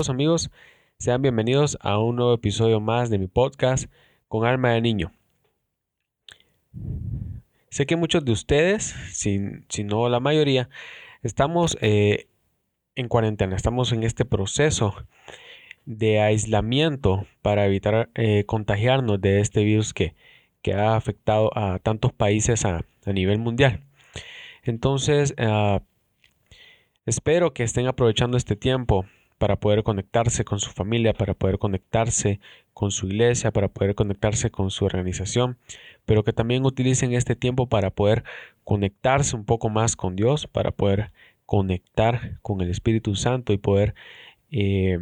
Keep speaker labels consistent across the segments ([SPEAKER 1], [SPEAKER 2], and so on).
[SPEAKER 1] A todos amigos, sean bienvenidos a un nuevo episodio más de mi podcast con alma de niño. Sé que muchos de ustedes, si, no la mayoría, estamos eh, en cuarentena, estamos en este proceso de aislamiento para evitar eh, contagiarnos de este virus que, ha afectado a tantos países a, nivel mundial. Entonces, ah, espero que estén aprovechando este tiempo para poder conectarse con su familia, para poder conectarse con su iglesia, para poder conectarse con su organización, pero que también utilicen este tiempo para poder conectarse un poco más con Dios, para poder conectar con el Espíritu Santo y poder eh,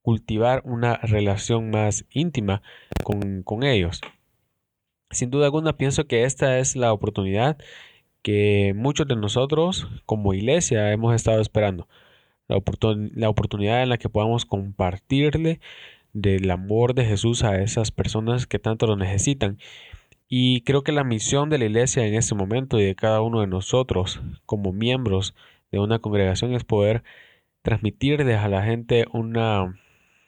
[SPEAKER 1] cultivar una relación más íntima con, con ellos. Sin duda alguna pienso que esta es la oportunidad que muchos de nosotros como iglesia hemos estado esperando la, oportunidad en la que podamos compartirle del amor de Jesús a esas personas que tanto lo necesitan. Y creo que la misión de la iglesia en este momento y de cada uno de nosotros como miembros de una congregación es poder transmitirles a la gente una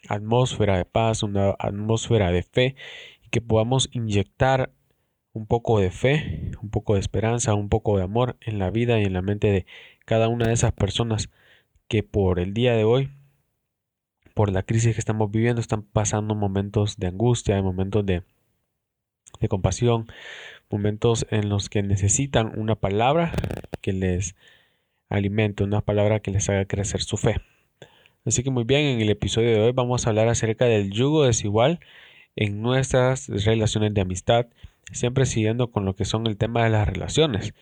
[SPEAKER 1] atmósfera de paz, una atmósfera de fe y que podamos inyectar un poco de fe, un poco de esperanza, un poco de amor en la vida y en la mente de cada una de esas personas que por el día de hoy, por la crisis que estamos viviendo, están pasando momentos de angustia, momentos de, de compasión, momentos en los que necesitan una palabra que les alimente, una palabra que les haga crecer su fe. Así que muy bien, en el episodio de hoy vamos a hablar acerca del yugo desigual en nuestras relaciones de amistad, siempre siguiendo con lo que son el tema de las relaciones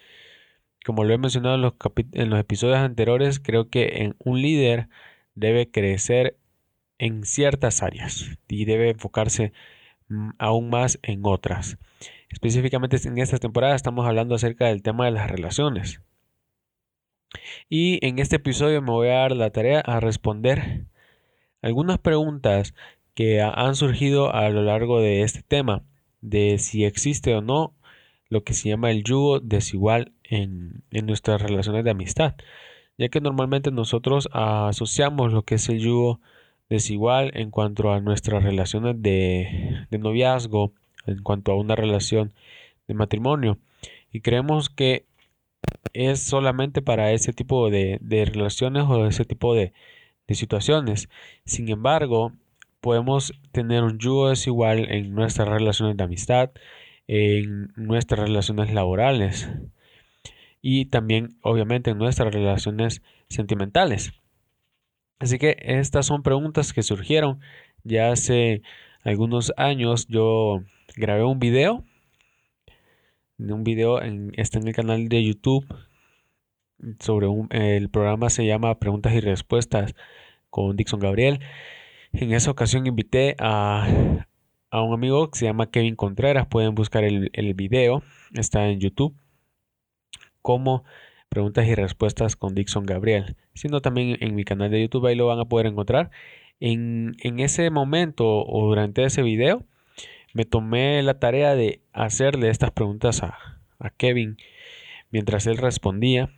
[SPEAKER 1] como lo he mencionado en los, episodios anteriores, creo que un líder debe crecer en ciertas áreas y debe enfocarse mm, aún más en otras. Específicamente en esta temporada estamos hablando acerca del tema de las relaciones. Y en este episodio me voy a dar la tarea a responder algunas preguntas que han surgido a lo largo de este tema, de si existe o no lo que se llama el yugo desigual en, nuestras relaciones de amistad, ya que normalmente nosotros asociamos lo que es el yugo desigual en cuanto a nuestras relaciones de, noviazgo, en cuanto a una relación de matrimonio, y creemos que es solamente para ese tipo de, relaciones o ese tipo de, situaciones. Sin embargo, podemos tener un yugo desigual en nuestras relaciones de amistad, en nuestras relaciones laborales y también obviamente en nuestras relaciones sentimentales. Así que estas son preguntas que surgieron ya hace algunos años. Yo grabé un video, un video en, está en el canal de YouTube sobre un, el programa se llama Preguntas y Respuestas con Dixon Gabriel. En esa ocasión invité a, a un amigo que se llama Kevin Contreras. Pueden buscar el, el video, está en YouTube, como preguntas y respuestas con Dixon Gabriel, sino también en mi canal de YouTube, ahí lo van a poder encontrar. En, en ese momento o durante ese video, me tomé la tarea de hacerle estas preguntas a, a Kevin mientras él respondía.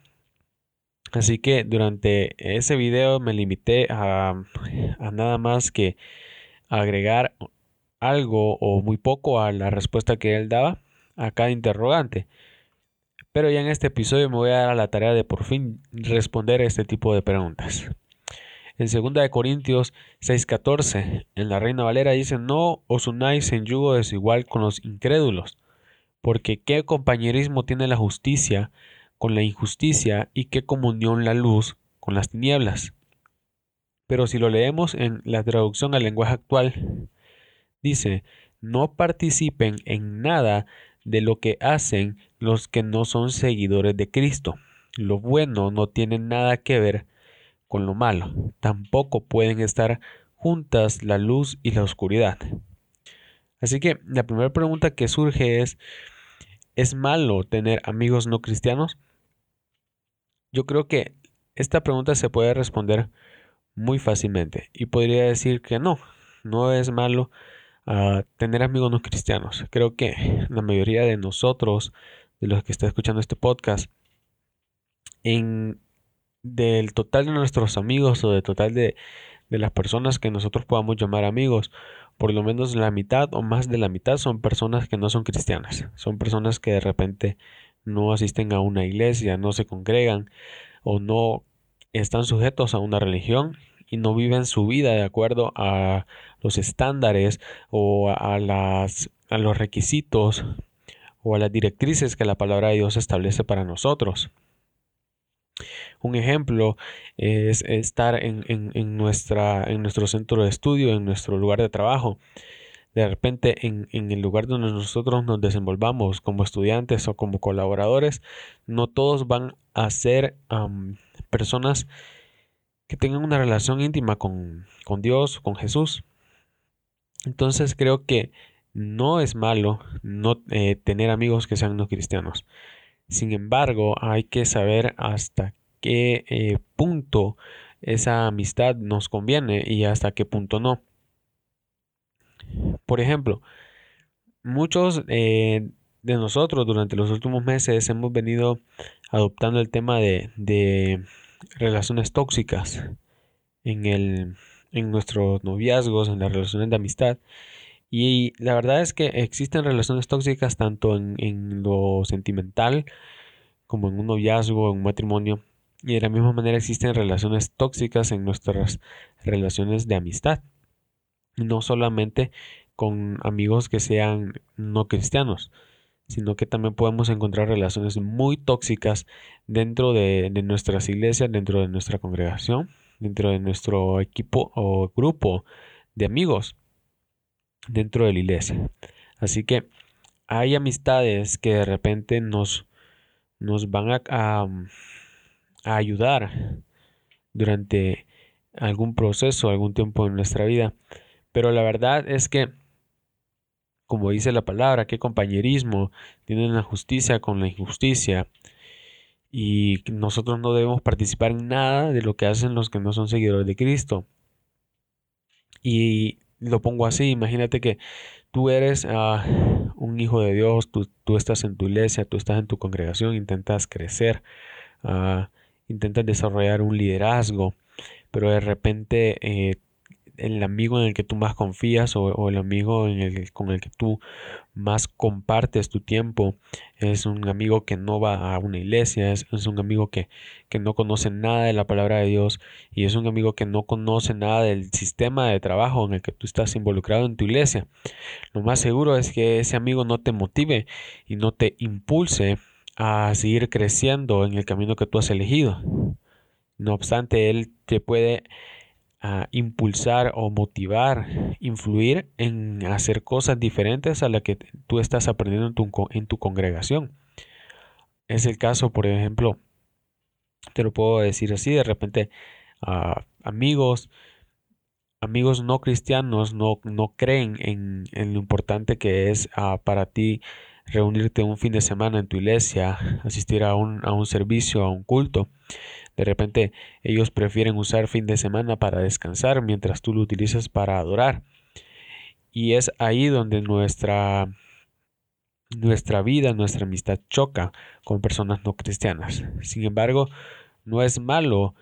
[SPEAKER 1] Así que durante ese video me limité a, a nada más que agregar algo o muy poco a la respuesta que él daba a cada interrogante. Pero ya en este episodio me voy a dar a la tarea de por fin responder este tipo de preguntas. En 2 Corintios 6:14, en la Reina Valera dice, no os unáis en yugo desigual con los incrédulos, porque qué compañerismo tiene la justicia con la injusticia y qué comunión la luz con las tinieblas. Pero si lo leemos en la traducción al lenguaje actual, Dice, no participen en nada de lo que hacen los que no son seguidores de Cristo. Lo bueno no tiene nada que ver con lo malo. Tampoco pueden estar juntas la luz y la oscuridad. Así que la primera pregunta que surge es, ¿es malo tener amigos no cristianos? Yo creo que esta pregunta se puede responder muy fácilmente y podría decir que no, no es malo a tener amigos no cristianos. Creo que la mayoría de nosotros, de los que está escuchando este podcast, en del total de nuestros amigos o del total de, de las personas que nosotros podamos llamar amigos, por lo menos la mitad o más de la mitad son personas que no son cristianas, son personas que de repente no asisten a una iglesia, no se congregan o no están sujetos a una religión y no viven su vida de acuerdo a los estándares o a, las, a los requisitos o a las directrices que la palabra de Dios establece para nosotros. Un ejemplo es estar en, nuestra, en nuestro centro de estudio, en nuestro lugar de trabajo. De repente en, el lugar donde nosotros nos desenvolvamos como estudiantes o como colaboradores, no todos van a ser personas que tengan una relación íntima con, con Dios, con Jesús. Entonces creo que no es malo no eh, tener amigos que sean no cristianos. Sin embargo, hay que saber hasta qué eh, punto esa amistad nos conviene y hasta qué punto no. Por ejemplo, muchos eh, de nosotros durante los últimos meses hemos venido adoptando el tema de, de relaciones tóxicas en, el, en nuestros noviazgos, en las relaciones de amistad. Y la verdad es que existen relaciones tóxicas tanto en, lo sentimental como en un noviazgo, en un matrimonio. Y de la misma manera existen relaciones tóxicas en nuestras relaciones de amistad. No solamente con amigos que sean no cristianos, sino que también podemos encontrar relaciones muy tóxicas dentro de, de nuestras iglesias, dentro de nuestra congregación, dentro de nuestro equipo o grupo de amigos dentro de la iglesia. Así que hay amistades que de repente nos, nos van a, a, ayudar durante algún proceso, algún tiempo en nuestra vida. Pero la verdad es que, como dice la palabra, qué compañerismo tienen la justicia con la injusticia. Y nosotros no debemos participar en nada de lo que hacen los que no son seguidores de Cristo. Y lo pongo así, imagínate que tú eres ah, un hijo de Dios, tú, estás en tu iglesia, tú estás en tu congregación, intentas crecer, uh, intentas desarrollar un liderazgo, pero de repente eh, el amigo en el que tú más confías o, el amigo en el, con el que tú más compartes tu tiempo es un amigo que no va a una iglesia, es, un amigo que, que, no conoce nada de la palabra de Dios y es un amigo que no conoce nada del sistema de trabajo en el que tú estás involucrado en tu iglesia. Lo más seguro es que ese amigo no te motive y no te impulse a seguir creciendo en el camino que tú has elegido. No obstante, él te puede impulsar o motivar, influir en hacer cosas diferentes a las que tú estás aprendiendo en tu, en tu congregación. Es el caso, por ejemplo, te lo puedo decir así, de repente amigos, amigos no cristianos no, no creen en, en, lo importante que es ah, para ti reunirte un fin de semana en tu iglesia, asistir a un, a un servicio, a un culto. De repente ellos prefieren usar fin de semana para descansar mientras tú lo utilizas para adorar. Y es ahí donde nuestra, nuestra vida, nuestra amistad choca con personas no cristianas. Sin embargo, no es malo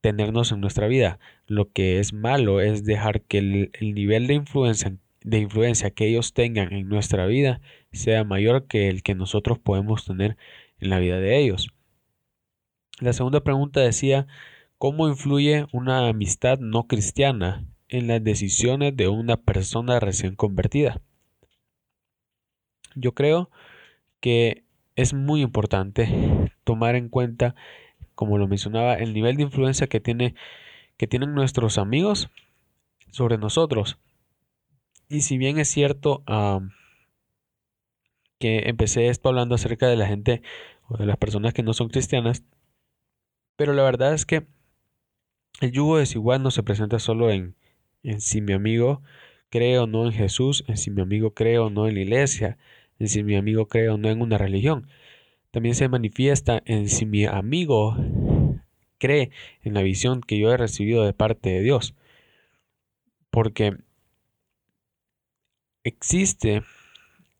[SPEAKER 1] tenernos en nuestra vida. Lo que es malo es dejar que el, el nivel de influencia, de influencia que ellos tengan en nuestra vida sea mayor que el que nosotros podemos tener en la vida de ellos. La segunda pregunta decía, ¿cómo influye una amistad no cristiana en las decisiones de una persona recién convertida? Yo creo que es muy importante tomar en cuenta, como lo mencionaba, el nivel de influencia que, tiene, que tienen nuestros amigos sobre nosotros. Y si bien es cierto que empecé esto hablando acerca de la gente o de las personas que no son cristianas, pero la verdad es que el yugo desigual no se presenta solo en, en si mi amigo cree o no en Jesús, en si mi amigo cree o no en la iglesia, en si mi amigo cree o no en una religión. También se manifiesta en si mi amigo cree en la visión que yo he recibido de parte de Dios. Porque existe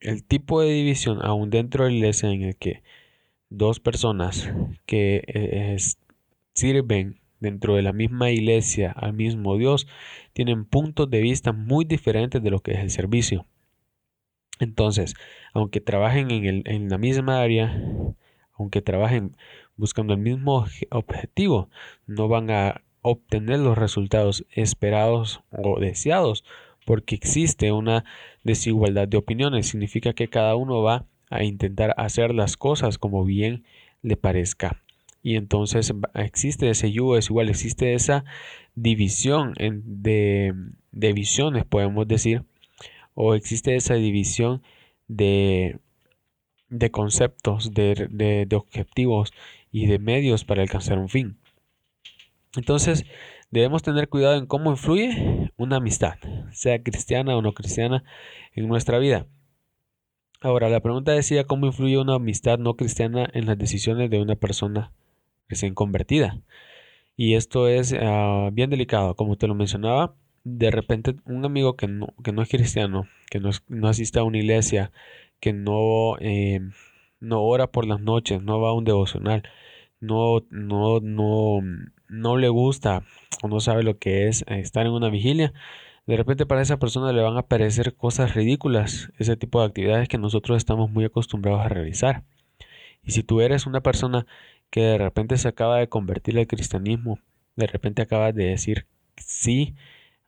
[SPEAKER 1] el tipo de división aún dentro de la iglesia en el que dos personas que eh, sirven dentro de la misma iglesia al mismo Dios tienen puntos de vista muy diferentes de lo que es el servicio. Entonces, aunque trabajen en, en la misma área, aunque trabajen buscando el mismo objetivo, no van a obtener los resultados esperados o deseados porque existe una desigualdad de opiniones. Significa que cada uno va a intentar hacer las cosas como bien le parezca. Y entonces existe ese yugo desigual, existe esa división de, de visiones, podemos decir, o existe esa división de, de conceptos, de, de, objetivos y de medios para alcanzar un fin. Entonces, debemos tener cuidado en cómo influye una amistad, sea cristiana o no cristiana, en nuestra vida. Ahora, la pregunta decía cómo influye una amistad no cristiana en las decisiones de una persona recién convertida. Y esto es ah, bien delicado, como te lo mencionaba. De repente, un amigo que no, que no es cristiano, que no, no asiste a una iglesia, que no, eh, no ora por las noches, no va a un devocional, no, no, no, no le gusta o no sabe lo que es estar en una vigilia, de repente para esa persona le van a parecer cosas ridículas, ese tipo de actividades que nosotros estamos muy acostumbrados a realizar. Y si tú eres una persona que de repente se acaba de convertir al cristianismo, de repente acabas de decir sí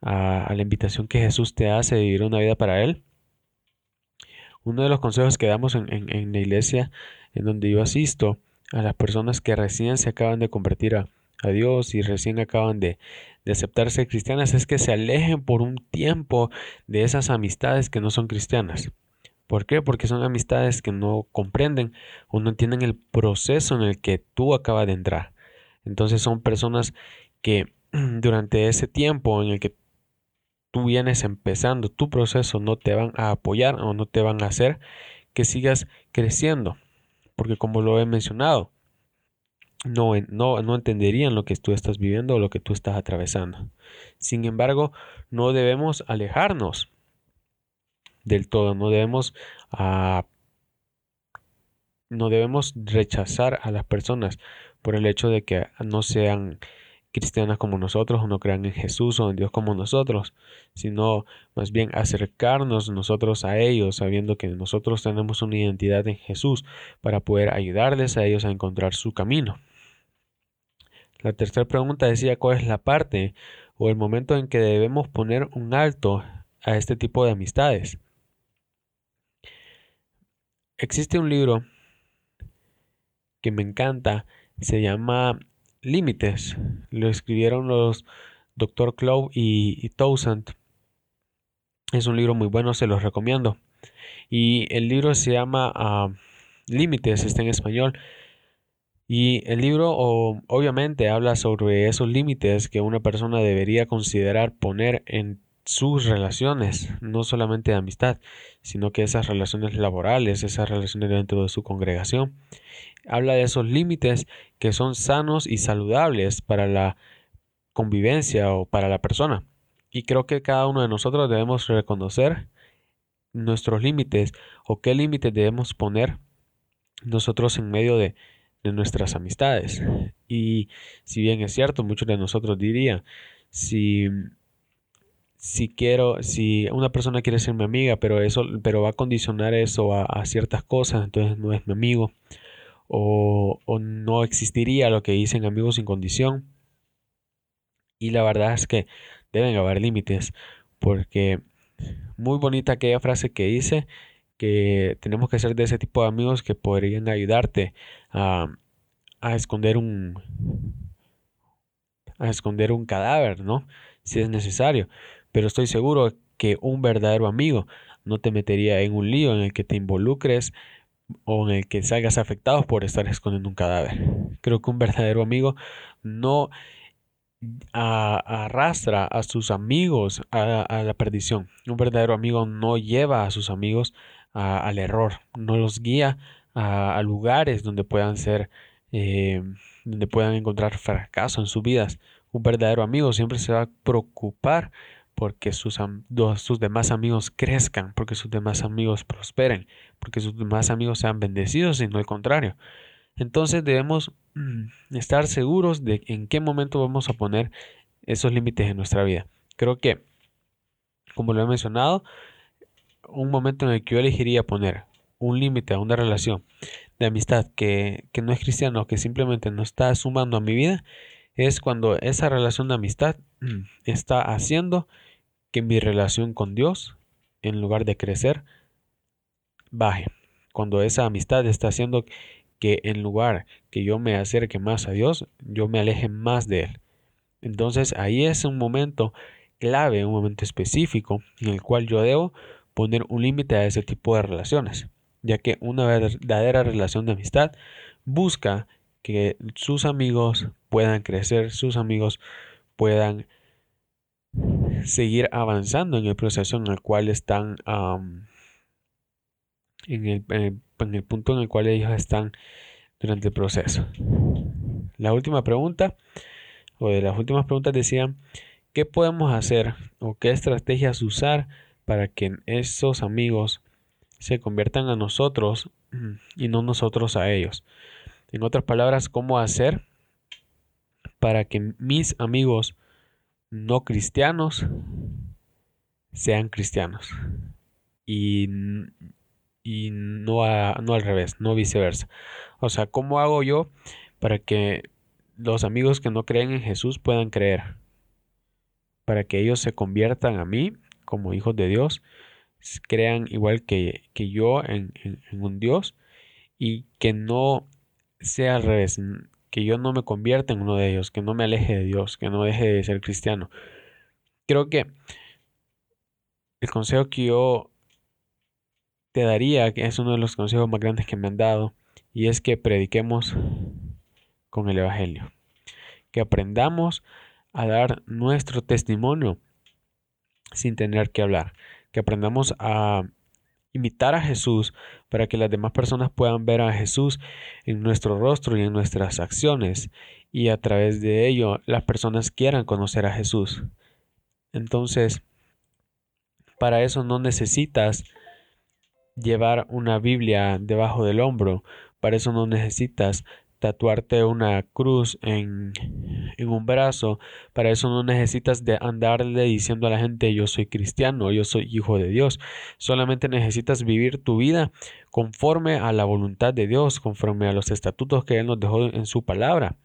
[SPEAKER 1] a, la invitación que Jesús te hace de vivir una vida para Él, uno de los consejos que damos en, en, la iglesia en donde yo asisto a las personas que recién se acaban de convertir a, Dios y recién acaban de, de aceptarse cristianas es que se alejen por un tiempo de esas amistades que no son cristianas. ¿Por qué? Porque son amistades que no comprenden o no entienden el proceso en el que tú acabas de entrar. Entonces son personas que durante ese tiempo en el que tú vienes empezando tu proceso no te van a apoyar o no te van a hacer que sigas creciendo. Porque como lo he mencionado, no, no, no entenderían lo que tú estás viviendo o lo que tú estás atravesando. Sin embargo, no debemos alejarnos del todo, no debemos, ah, no debemos rechazar a las personas por el hecho de que no sean cristianas como nosotros o no crean en Jesús o en Dios como nosotros, sino más bien acercarnos nosotros a ellos sabiendo que nosotros tenemos una identidad en Jesús para poder ayudarles a ellos a encontrar su camino. La tercera pregunta decía cuál es la parte o el momento en que debemos poner un alto a este tipo de amistades. Existe un libro que me encanta, se llama Límites. Lo escribieron los Dr. Clow y, y. Es un libro muy bueno, se los recomiendo. Y el libro se llama ah, Límites, está en español. Y el libro obviamente habla sobre esos límites que una persona debería considerar poner en sus relaciones, no solamente de amistad, sino que esas relaciones laborales, esas relaciones dentro de su congregación. Habla de esos límites que son sanos y saludables para la convivencia o para la persona. Y creo que cada uno de nosotros debemos reconocer nuestros límites o qué límites debemos poner nosotros en medio de, de nuestras amistades. Y si bien es cierto, muchos de nosotros dirían, si, si quiero, si una persona quiere ser mi amiga, pero eso, pero va a condicionar eso a, ciertas cosas, entonces no es mi amigo. O, o no existiría lo que dicen amigos sin condición. Y la verdad es que deben haber límites, porque muy bonita aquella frase que dice que tenemos que ser de ese tipo de amigos que podrían ayudarte a, esconder un a esconder un cadáver, ¿no? Si es necesario. Pero estoy seguro que un verdadero amigo no te metería en un lío en el que te involucres o en el que salgas afectado por estar escondiendo un cadáver. Creo que un verdadero amigo no arrastra a sus amigos a, la perdición. Un verdadero amigo no lleva a sus amigos al error, no los guía a, lugares donde puedan ser, eh, donde puedan encontrar fracaso en sus vidas. Un verdadero amigo siempre se va a preocupar porque sus, sus demás amigos crezcan, porque sus demás amigos prosperen, porque sus demás amigos sean bendecidos y no el contrario. Entonces debemos mm, estar seguros de en qué momento vamos a poner esos límites en nuestra vida. Creo que, como lo he mencionado, un momento en el que yo elegiría poner un límite a una relación de amistad que, que no es cristiano, que simplemente no está sumando a mi vida, es cuando esa relación de amistad mm, está haciendo que mi relación con Dios, en lugar de crecer, baje. Cuando esa amistad está haciendo que en lugar que yo me acerque más a Dios, yo me aleje más de Él. Entonces ahí es un momento clave, un momento específico en el cual yo debo poner un límite a ese tipo de relaciones, ya que una verdadera relación de amistad busca que sus amigos puedan crecer, sus amigos puedan seguir avanzando en el proceso en el cual están, en, el, en el punto en el cual ellos están durante el proceso. La última pregunta, o de las últimas preguntas decían, ¿qué podemos hacer o qué estrategias usar para que esos amigos se conviertan a nosotros y no nosotros a ellos? En otras palabras, ¿cómo hacer para que mis amigos no cristianos sean cristianos? Y, y no, no al revés, no viceversa. O sea, ¿cómo hago yo para que los amigos que no creen en Jesús puedan creer? Para que ellos se conviertan a mí como hijos de Dios, crean igual que, yo en, en un Dios y que no sea al revés, que yo no me convierta en uno de ellos, que no me aleje de Dios, que no deje de ser cristiano. Creo que el consejo que yo te daría, que es uno de los consejos más grandes que me han dado, y es que prediquemos con el Evangelio, que aprendamos a dar nuestro testimonio sin tener que hablar, que aprendamos a imitar a Jesús para que las demás personas puedan ver a Jesús en nuestro rostro y en nuestras acciones y a través de ello las personas quieran conocer a Jesús. Entonces, para eso no necesitas llevar una Biblia debajo del hombro, para eso no necesitas tatuarte una cruz en, en, un brazo. Para eso no necesitas de andarle diciendo a la gente yo soy cristiano, yo soy hijo de Dios. Solamente necesitas vivir tu vida conforme a la voluntad de Dios, conforme a los estatutos que Él nos dejó en su palabra.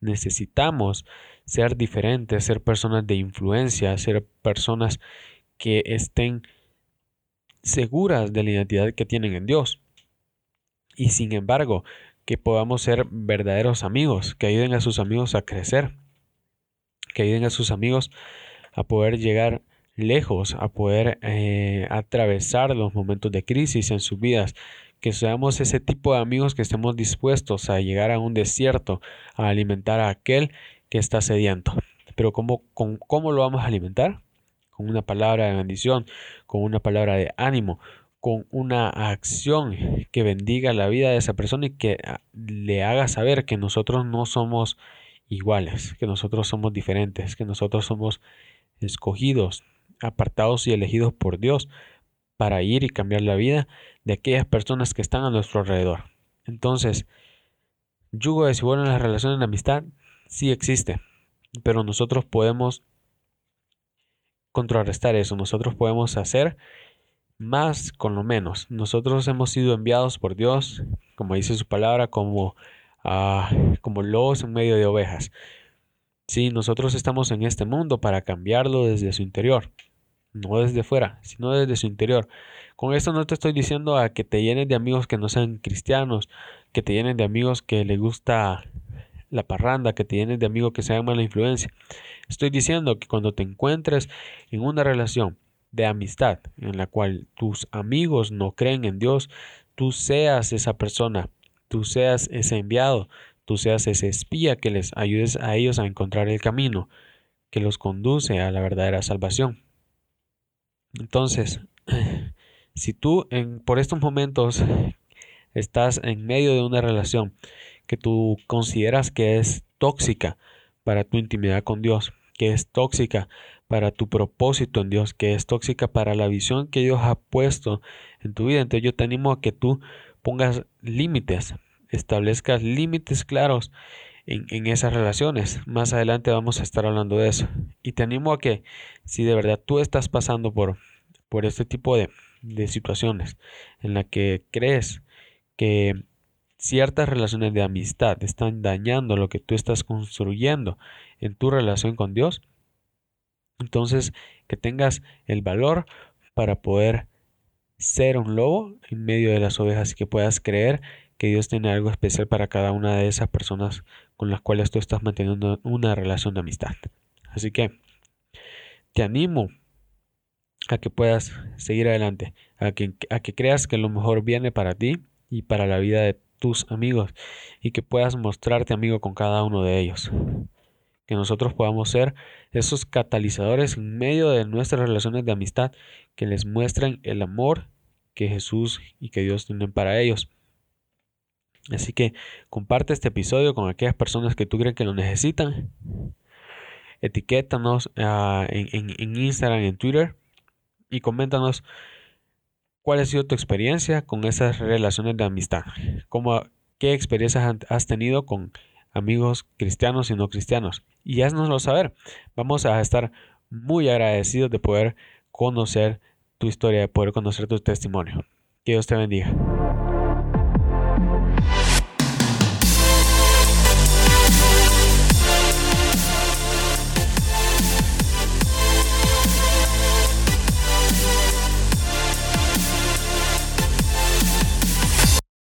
[SPEAKER 1] Necesitamos ser diferentes, ser personas de influencia, ser personas que estén seguras de la identidad que tienen en Dios. Y sin embargo, que podamos ser verdaderos amigos, que ayuden a sus amigos a crecer, que ayuden a sus amigos a poder llegar lejos, a poder eh, atravesar los momentos de crisis en sus vidas, que seamos ese tipo de amigos que estemos dispuestos a llegar a un desierto, a alimentar a aquel que está sediento. Pero ¿cómo, con, ¿cómo lo vamos a alimentar? Con una palabra de bendición, con una palabra de ánimo, con una acción que bendiga la vida de esa persona y que ah, le haga saber que nosotros no somos iguales, que nosotros somos diferentes, que nosotros somos escogidos, apartados y elegidos por Dios para ir y cambiar la vida de aquellas personas que están a nuestro alrededor. Entonces, yugo desigual en las relaciones de amistad sí existe, pero nosotros podemos contrarrestar eso, nosotros podemos hacer más con lo menos. Nosotros hemos sido enviados por Dios, como dice su palabra, como, ah, como lobos en medio de ovejas. Sí, nosotros estamos en este mundo para cambiarlo desde su interior, no desde fuera, sino desde su interior. Con esto no te estoy diciendo a que te llenes de amigos que no sean cristianos, que te llenes de amigos que le gusta la parranda, que te llenes de amigos que sean mala influencia. Estoy diciendo que cuando te encuentres en una relación de amistad en la cual tus amigos no creen en Dios, tú seas esa persona, tú seas ese enviado, tú seas ese espía que les ayudes a ellos a encontrar el camino que los conduce a la verdadera salvación. Entonces, si tú en, por estos momentos estás en medio de una relación que tú consideras que es tóxica para tu intimidad con Dios, que es tóxica para tu propósito en Dios, que es tóxica para la visión que Dios ha puesto en tu vida. Entonces yo te animo a que tú pongas límites establezcas límites claros en, esas relaciones. Más adelante vamos a estar hablando de eso. Y te animo a que si de verdad tú estás pasando por, por este tipo de, de situaciones en la que crees que ciertas relaciones de amistad están dañando lo que tú estás construyendo en tu relación con Dios, entonces que tengas el valor para poder ser un lobo en medio de las ovejas y que puedas creer que Dios tiene algo especial para cada una de esas personas con las cuales tú estás manteniendo una relación de amistad. Así que te animo a que puedas seguir adelante, a que, a que creas que lo mejor viene para ti y para la vida de tus amigos y que puedas mostrarte amigo con cada uno de ellos. Que nosotros podamos ser esos catalizadores en medio de nuestras relaciones de amistad que les muestren el amor que Jesús y que Dios tienen para ellos. Así que comparte este episodio con aquellas personas que tú crees que lo necesitan. Etiquétanos ah, en, en, en Instagram, en Twitter y coméntanos ¿Cuál ha sido tu experiencia con esas relaciones de amistad? ¿Cómo, ¿Qué experiencias has tenido con amigos cristianos y no cristianos? Y haznoslo saber. Vamos a estar muy agradecidos de poder conocer tu historia, de poder conocer tu testimonio. Que Dios te bendiga.